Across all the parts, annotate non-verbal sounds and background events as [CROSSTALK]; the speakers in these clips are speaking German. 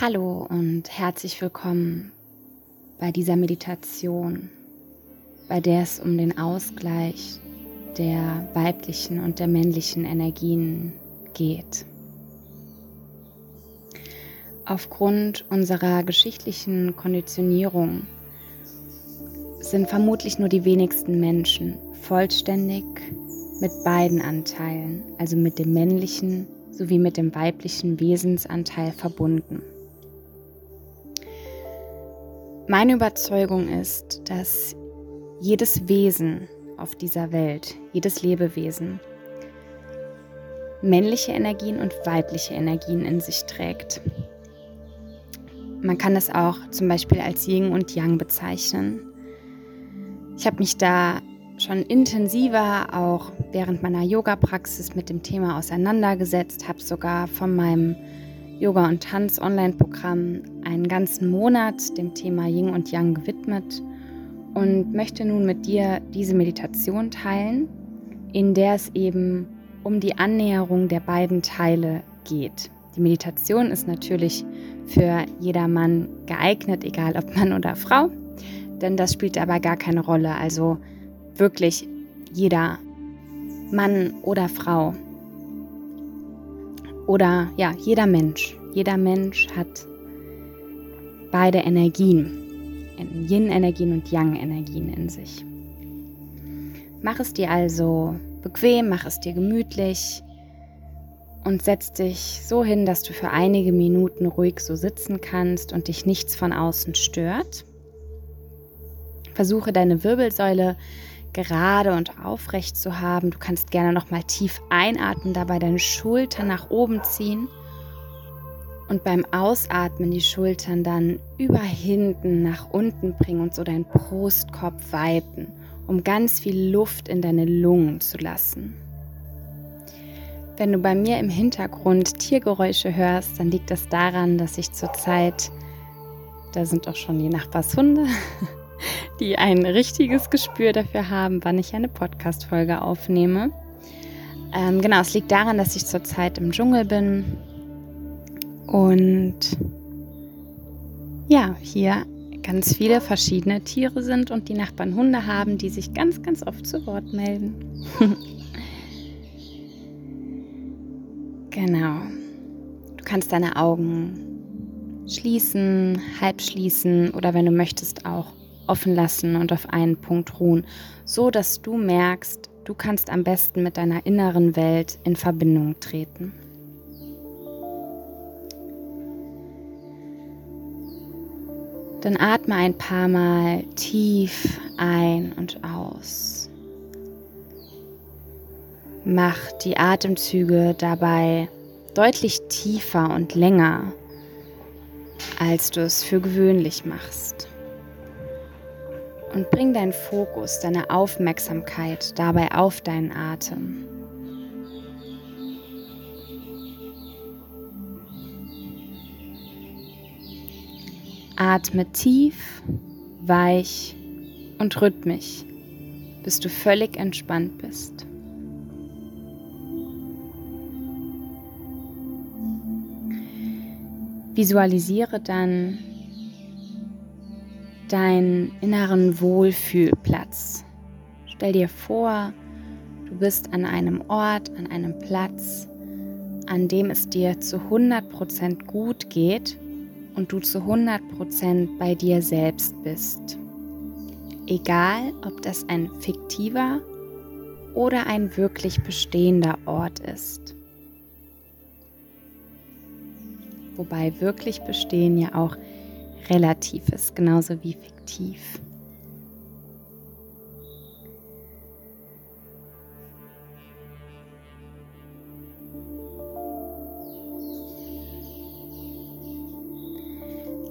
Hallo und herzlich willkommen bei dieser Meditation, bei der es um den Ausgleich der weiblichen und der männlichen Energien geht. Aufgrund unserer geschichtlichen Konditionierung sind vermutlich nur die wenigsten Menschen vollständig mit beiden Anteilen, also mit dem männlichen sowie mit dem weiblichen Wesensanteil verbunden. Meine Überzeugung ist, dass jedes Wesen auf dieser Welt, jedes Lebewesen, männliche Energien und weibliche Energien in sich trägt. Man kann es auch zum Beispiel als Yin und Yang bezeichnen. Ich habe mich da schon intensiver auch während meiner Yoga-Praxis mit dem Thema auseinandergesetzt, habe sogar von meinem Yoga- und Tanz-Online-Programm einen ganzen Monat dem Thema Yin und Yang gewidmet und möchte nun mit dir diese Meditation teilen, in der es eben um die Annäherung der beiden Teile geht. Die Meditation ist natürlich für jedermann geeignet, egal ob Mann oder Frau, denn das spielt aber gar keine Rolle. Also wirklich jeder Mann oder Frau oder ja, jeder Mensch. Jeder Mensch hat beide Energien, Yin-Energien und Yang-Energien in sich. Mach es dir also bequem, mach es dir gemütlich und setz dich so hin, dass du für einige Minuten ruhig so sitzen kannst und dich nichts von außen stört. Versuche deine Wirbelsäule gerade und aufrecht zu haben. Du kannst gerne noch mal tief einatmen, dabei deine Schultern nach oben ziehen und beim Ausatmen die Schultern dann über hinten nach unten bringen und so deinen Brustkorb weiten, um ganz viel Luft in deine Lungen zu lassen. Wenn du bei mir im Hintergrund Tiergeräusche hörst, dann liegt das daran, dass ich zurzeit, da sind auch schon die Nachbarshunde, [LAUGHS] die ein richtiges Gespür dafür haben, wann ich eine Podcast-Folge aufnehme. Ähm, genau, es liegt daran, dass ich zurzeit im Dschungel bin und ja, hier ganz viele verschiedene Tiere sind und die Nachbarn Hunde haben, die sich ganz, ganz oft zu Wort melden. [LAUGHS] genau. Du kannst deine Augen schließen, halb schließen oder wenn du möchtest auch offen lassen und auf einen Punkt ruhen, so dass du merkst, du kannst am besten mit deiner inneren Welt in Verbindung treten. Dann atme ein paar Mal tief ein und aus. Mach die Atemzüge dabei deutlich tiefer und länger, als du es für gewöhnlich machst und bring deinen Fokus, deine Aufmerksamkeit dabei auf deinen Atem. Atme tief, weich und rhythmisch, bis du völlig entspannt bist. Visualisiere dann deinen inneren Wohlfühlplatz. Stell dir vor, du bist an einem Ort, an einem Platz, an dem es dir zu 100% gut geht und du zu 100% bei dir selbst bist. Egal, ob das ein fiktiver oder ein wirklich bestehender Ort ist. Wobei wirklich bestehen ja auch relativ ist, genauso wie fiktiv.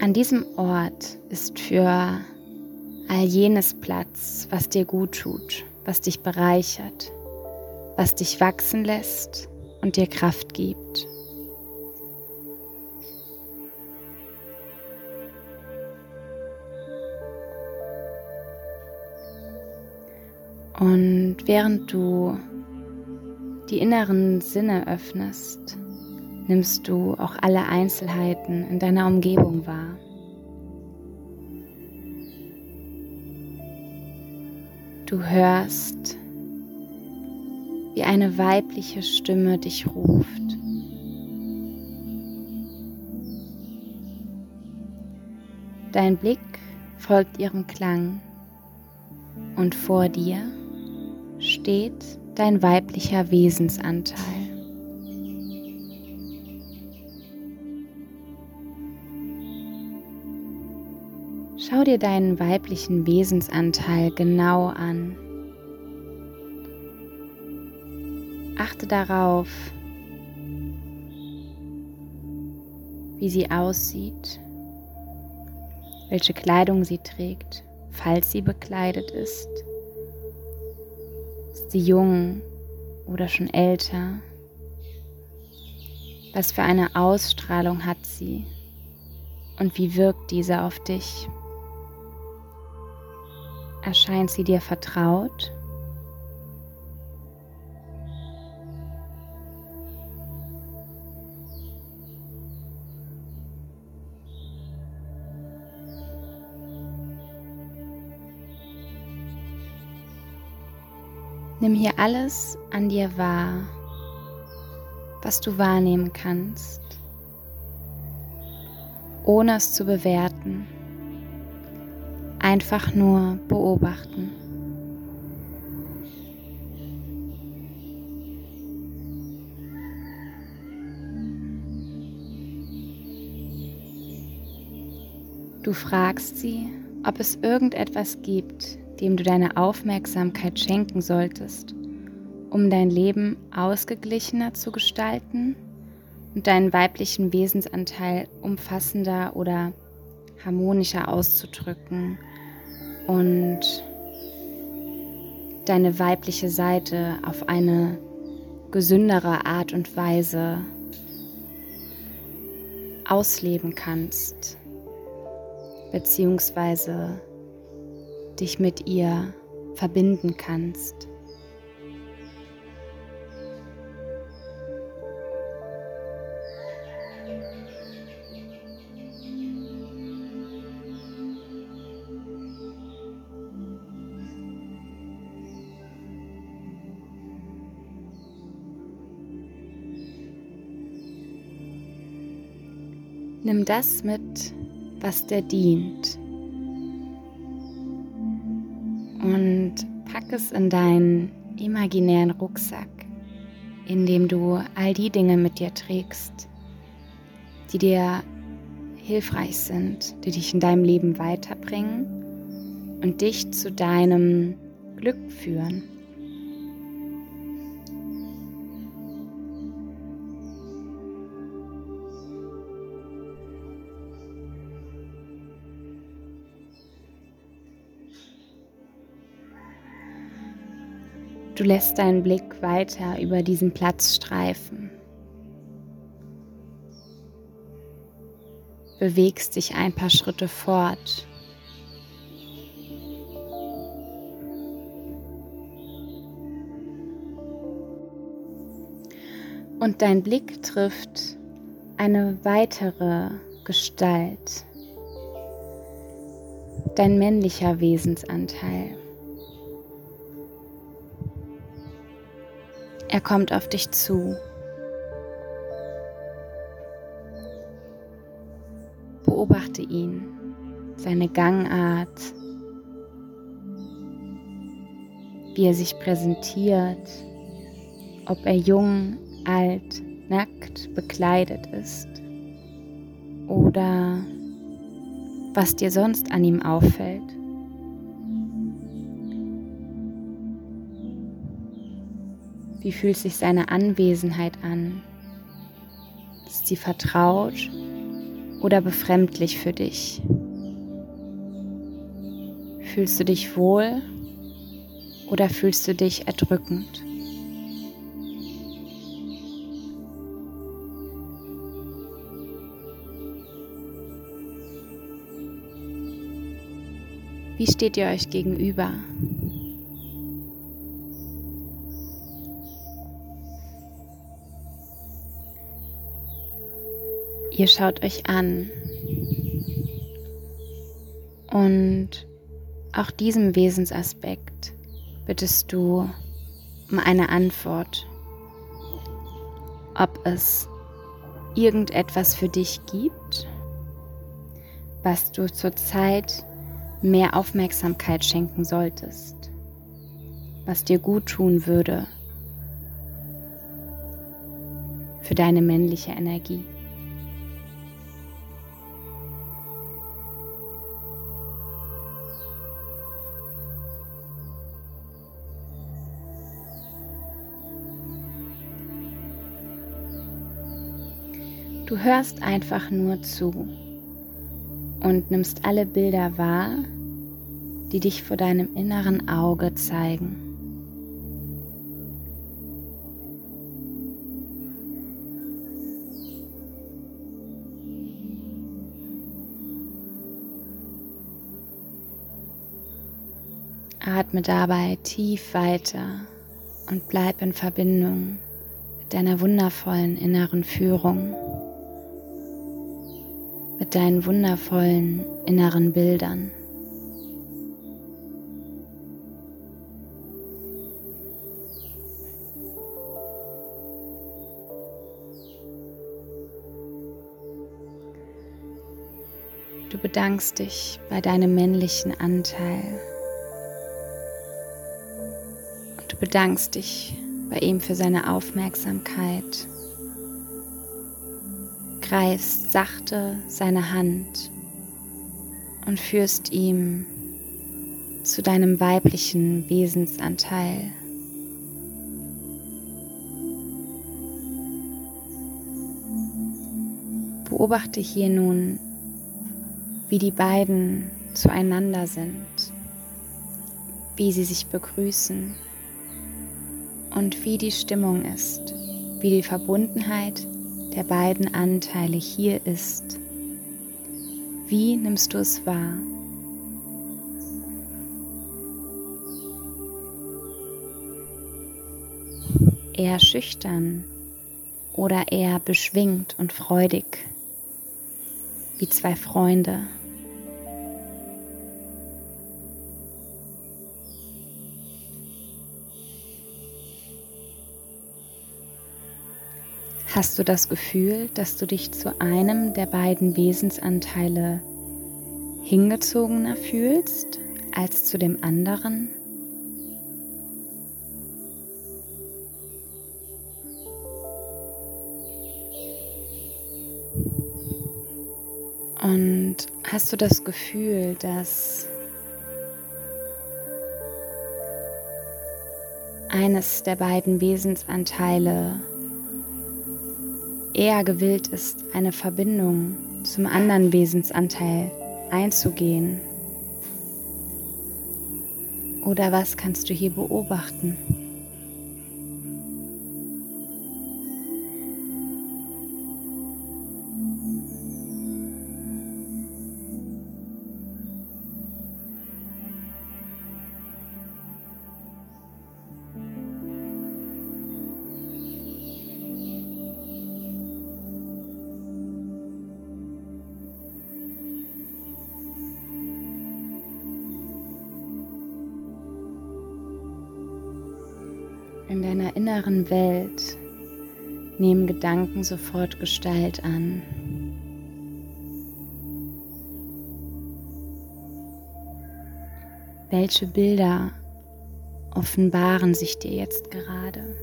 An diesem Ort ist für all jenes Platz, was dir gut tut, was dich bereichert, was dich wachsen lässt und dir Kraft gibt. Während du die inneren Sinne öffnest, nimmst du auch alle Einzelheiten in deiner Umgebung wahr. Du hörst, wie eine weibliche Stimme dich ruft. Dein Blick folgt ihrem Klang und vor dir steht dein weiblicher Wesensanteil. Schau dir deinen weiblichen Wesensanteil genau an. Achte darauf, wie sie aussieht, welche Kleidung sie trägt, falls sie bekleidet ist. Sie jung oder schon älter? Was für eine Ausstrahlung hat sie und wie wirkt diese auf dich? Erscheint sie dir vertraut? Nimm hier alles an dir wahr, was du wahrnehmen kannst, ohne es zu bewerten. Einfach nur beobachten. Du fragst sie, ob es irgendetwas gibt, dem du deine Aufmerksamkeit schenken solltest, um dein Leben ausgeglichener zu gestalten und deinen weiblichen Wesensanteil umfassender oder harmonischer auszudrücken und deine weibliche Seite auf eine gesündere Art und Weise ausleben kannst, beziehungsweise dich mit ihr verbinden kannst. Nimm das mit, was dir dient. Pack es in deinen imaginären Rucksack, in dem du all die Dinge mit dir trägst, die dir hilfreich sind, die dich in deinem Leben weiterbringen und dich zu deinem Glück führen. Du lässt deinen Blick weiter über diesen Platz streifen. Bewegst dich ein paar Schritte fort. Und dein Blick trifft eine weitere Gestalt, dein männlicher Wesensanteil. Er kommt auf dich zu. Beobachte ihn, seine Gangart, wie er sich präsentiert, ob er jung, alt, nackt, bekleidet ist oder was dir sonst an ihm auffällt. Wie fühlt sich seine Anwesenheit an? Ist sie vertraut oder befremdlich für dich? Fühlst du dich wohl oder fühlst du dich erdrückend? Wie steht ihr euch gegenüber? Ihr schaut euch an und auch diesem Wesensaspekt bittest du um eine Antwort, ob es irgendetwas für dich gibt, was du zurzeit mehr Aufmerksamkeit schenken solltest, was dir gut tun würde für deine männliche Energie. Du hörst einfach nur zu und nimmst alle Bilder wahr, die dich vor deinem inneren Auge zeigen. Atme dabei tief weiter und bleib in Verbindung mit deiner wundervollen inneren Führung deinen wundervollen inneren Bildern. Du bedankst dich bei deinem männlichen Anteil. Und du bedankst dich bei ihm für seine Aufmerksamkeit greifst sachte seine Hand und führst ihm zu deinem weiblichen Wesensanteil. Beobachte hier nun, wie die beiden zueinander sind, wie sie sich begrüßen und wie die Stimmung ist, wie die Verbundenheit der beiden Anteile hier ist. Wie nimmst du es wahr? Eher schüchtern oder eher beschwingt und freudig, wie zwei Freunde. Hast du das Gefühl, dass du dich zu einem der beiden Wesensanteile hingezogener fühlst als zu dem anderen? Und hast du das Gefühl, dass eines der beiden Wesensanteile eher gewillt ist, eine Verbindung zum anderen Wesensanteil einzugehen? Oder was kannst du hier beobachten? Deiner inneren Welt nehmen Gedanken sofort Gestalt an. Welche Bilder offenbaren sich dir jetzt gerade?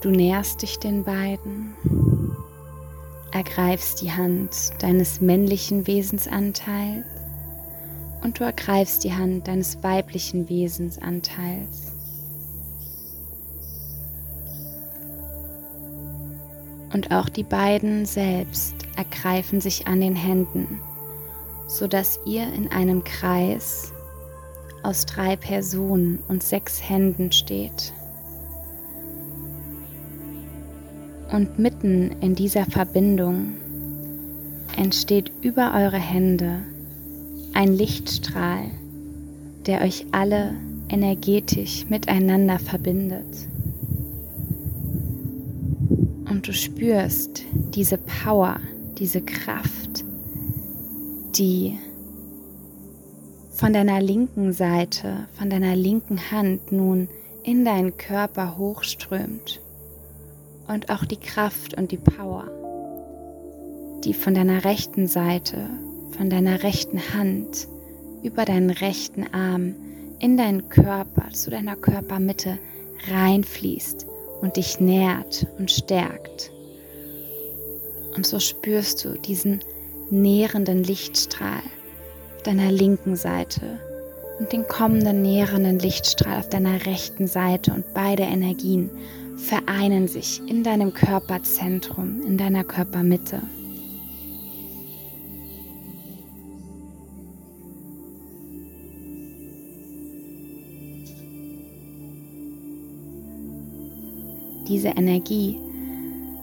Du näherst dich den beiden ergreifst die Hand deines männlichen Wesensanteils und du ergreifst die Hand deines weiblichen Wesensanteils. Und auch die beiden selbst ergreifen sich an den Händen, sodass ihr in einem Kreis aus drei Personen und sechs Händen steht. Und mitten in dieser Verbindung entsteht über eure Hände ein Lichtstrahl, der euch alle energetisch miteinander verbindet. Und du spürst diese Power, diese Kraft, die von deiner linken Seite, von deiner linken Hand nun in deinen Körper hochströmt und auch die Kraft und die Power, die von deiner rechten Seite, von deiner rechten Hand über deinen rechten Arm in deinen Körper, zu deiner Körpermitte reinfließt und dich nährt und stärkt. Und so spürst du diesen nährenden Lichtstrahl auf deiner linken Seite und den kommenden nährenden Lichtstrahl auf deiner rechten Seite und beide Energien vereinen sich in deinem Körperzentrum, in deiner Körpermitte. Diese Energie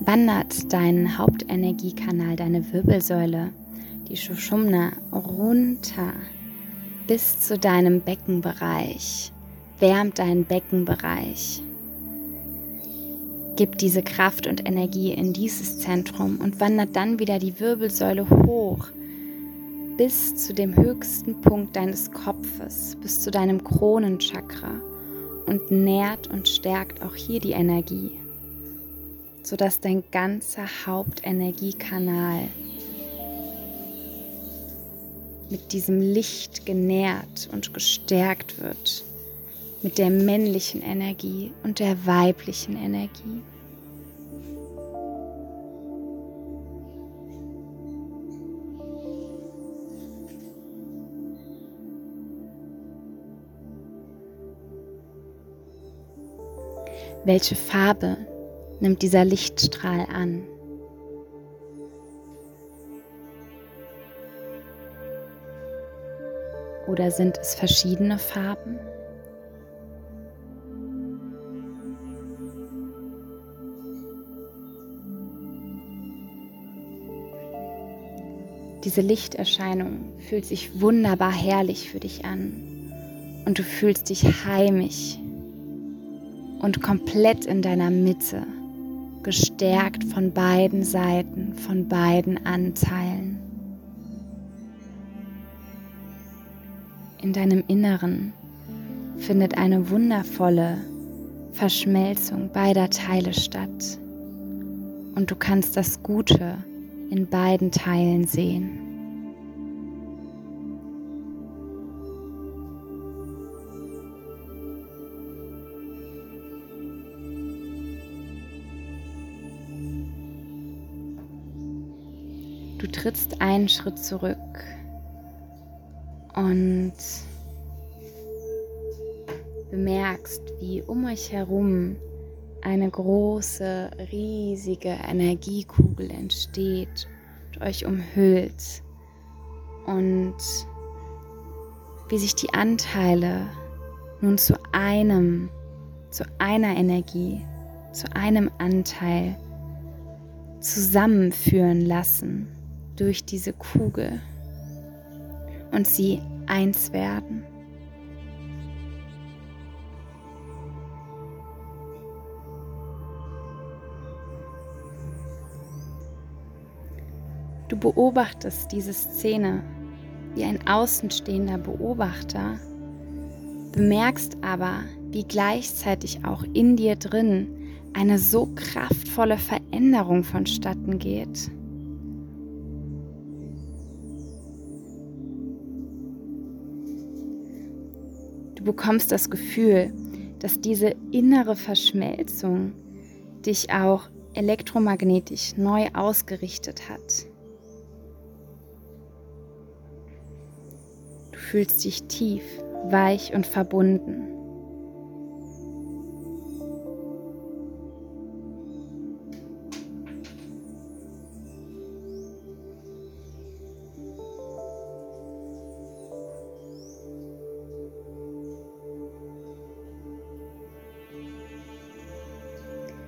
wandert deinen Hauptenergiekanal, deine Wirbelsäule, die Shushumna, runter bis zu deinem Beckenbereich, wärmt deinen Beckenbereich. Gib diese Kraft und Energie in dieses Zentrum und wandert dann wieder die Wirbelsäule hoch bis zu dem höchsten Punkt deines Kopfes, bis zu deinem Kronenchakra und nährt und stärkt auch hier die Energie, sodass dein ganzer Hauptenergiekanal mit diesem Licht genährt und gestärkt wird, mit der männlichen Energie und der weiblichen Energie. Welche Farbe nimmt dieser Lichtstrahl an? Oder sind es verschiedene Farben? Diese Lichterscheinung fühlt sich wunderbar herrlich für dich an und du fühlst dich heimisch und komplett in deiner Mitte, gestärkt von beiden Seiten, von beiden Anteilen. In deinem Inneren findet eine wundervolle Verschmelzung beider Teile statt und du kannst das Gute in beiden Teilen sehen. Du trittst einen Schritt zurück und bemerkst, wie um euch herum eine große, riesige Energiekugel entsteht und euch umhüllt und wie sich die Anteile nun zu einem, zu einer Energie, zu einem Anteil zusammenführen lassen durch diese Kugel und sie eins werden. Beobachtest diese Szene wie ein außenstehender Beobachter, bemerkst aber, wie gleichzeitig auch in dir drin eine so kraftvolle Veränderung vonstatten geht. Du bekommst das Gefühl, dass diese innere Verschmelzung dich auch elektromagnetisch neu ausgerichtet hat. Fühlst dich tief, weich und verbunden.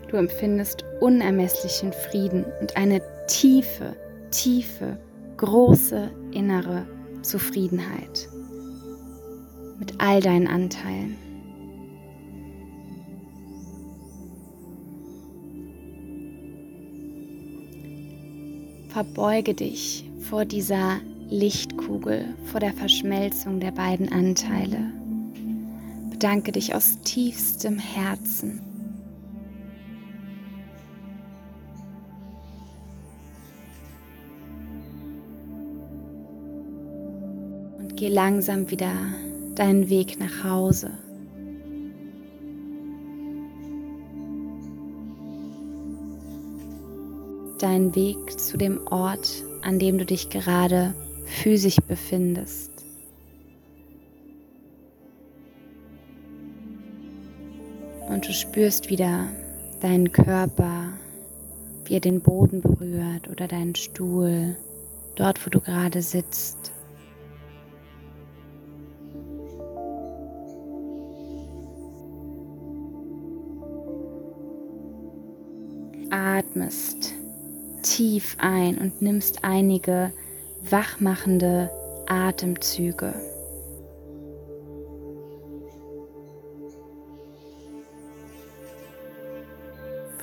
Du empfindest unermesslichen Frieden und eine tiefe, tiefe, große innere Zufriedenheit. All deinen Anteilen. Verbeuge dich vor dieser Lichtkugel, vor der Verschmelzung der beiden Anteile. Bedanke dich aus tiefstem Herzen. Und geh langsam wieder deinen Weg nach Hause. Deinen Weg zu dem Ort, an dem du dich gerade physisch befindest. Und du spürst wieder deinen Körper, wie er den Boden berührt oder deinen Stuhl, dort wo du gerade sitzt. Atmest tief ein und nimmst einige wachmachende Atemzüge.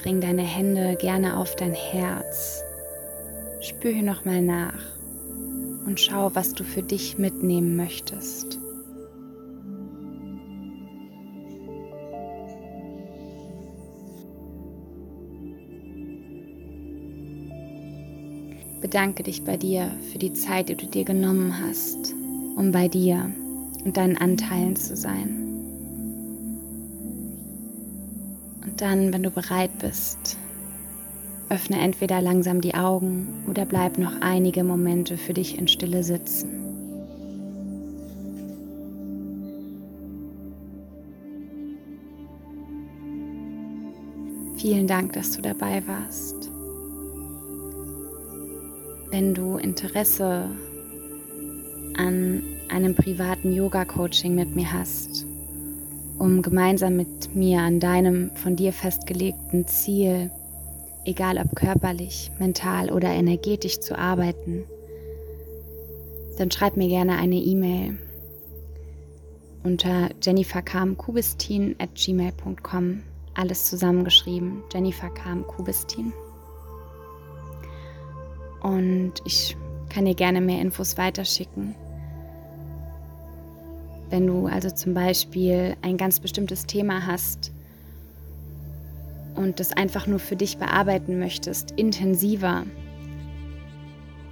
Bring deine Hände gerne auf dein Herz. Spür hier nochmal nach und schau, was du für dich mitnehmen möchtest. Bedanke dich bei dir für die Zeit, die du dir genommen hast, um bei dir und deinen Anteilen zu sein. Und dann, wenn du bereit bist, öffne entweder langsam die Augen oder bleib noch einige Momente für dich in Stille sitzen. Vielen Dank, dass du dabei warst. Wenn du Interesse an einem privaten Yoga-Coaching mit mir hast, um gemeinsam mit mir an deinem von dir festgelegten Ziel, egal ob körperlich, mental oder energetisch zu arbeiten, dann schreib mir gerne eine E-Mail unter jenniferkamkubistin at gmail.com. Alles zusammengeschrieben, Jennifer Kam Kubistin. Und ich kann dir gerne mehr Infos weiterschicken. Wenn du also zum Beispiel ein ganz bestimmtes Thema hast und das einfach nur für dich bearbeiten möchtest, intensiver,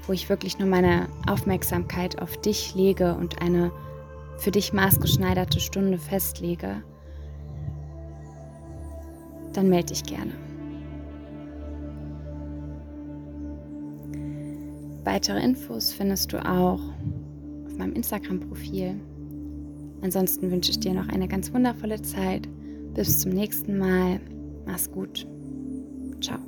wo ich wirklich nur meine Aufmerksamkeit auf dich lege und eine für dich maßgeschneiderte Stunde festlege, dann melde dich gerne. Weitere Infos findest du auch auf meinem Instagram-Profil. Ansonsten wünsche ich dir noch eine ganz wundervolle Zeit. Bis zum nächsten Mal. Mach's gut. Ciao.